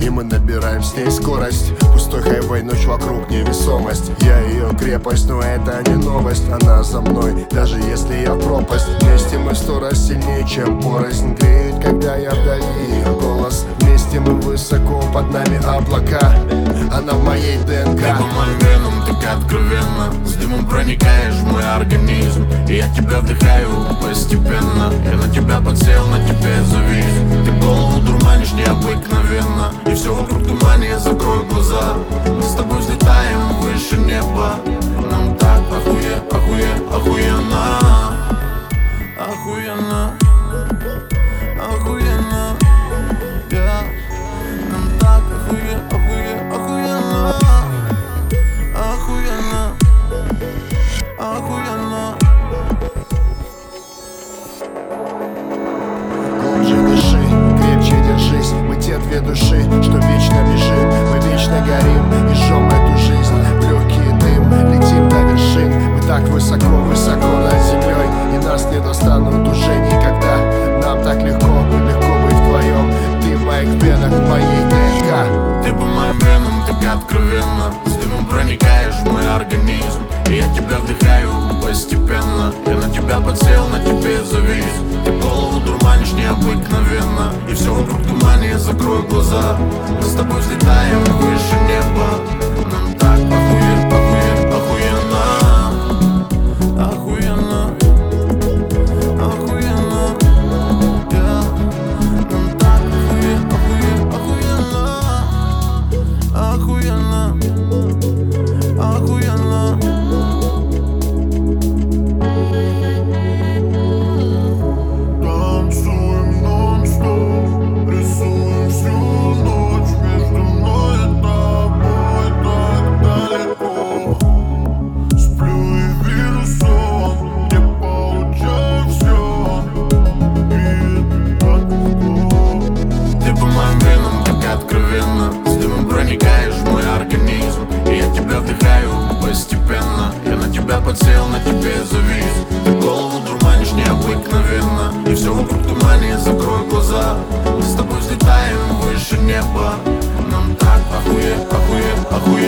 И мы набираем с ней скорость. Пустой хайвей, ночь вокруг невесомость. Я ее крепость, но это не новость. Она за мной, даже если я пропасть. Вместе мы сто раз сильнее, чем порознь Греет, когда я вдали. Ее голос Вместе мы высоко, под нами облака. Она в моей ДНК. Ты по моим венам так откровенно. С дымом проникаешь в мой организм. И я тебя вдыхаю постепенно. Я на тебя подсел, на тебе Охуенно. Охуенно. Yeah. Нам так охуе, охуе, охуенно. Охуенно. Охуенно. Глубже дыши, крепче держись. Мы те две души, что вечно бежим Мы вечно горим и жжем эту жизнь. В легкий дым, летим до вершин. Мы так высоко, откровенно. С дымом проникаешь в мой организм. И я тебя вдыхаю постепенно. Я на тебя подсел, на тебе завис. Ты голову дурманишь необыкновенно. И все вокруг тумане, закрой глаза. Мы с тобой взлетаем выше неба. Нам охуенно тебя подсел, на тебе завис. Ты голову дурманишь необыкновенно. И все вокруг тумане, закрой глаза. Мы с тобой взлетаем выше неба. Нам так охуеть, охуеть, охуеть.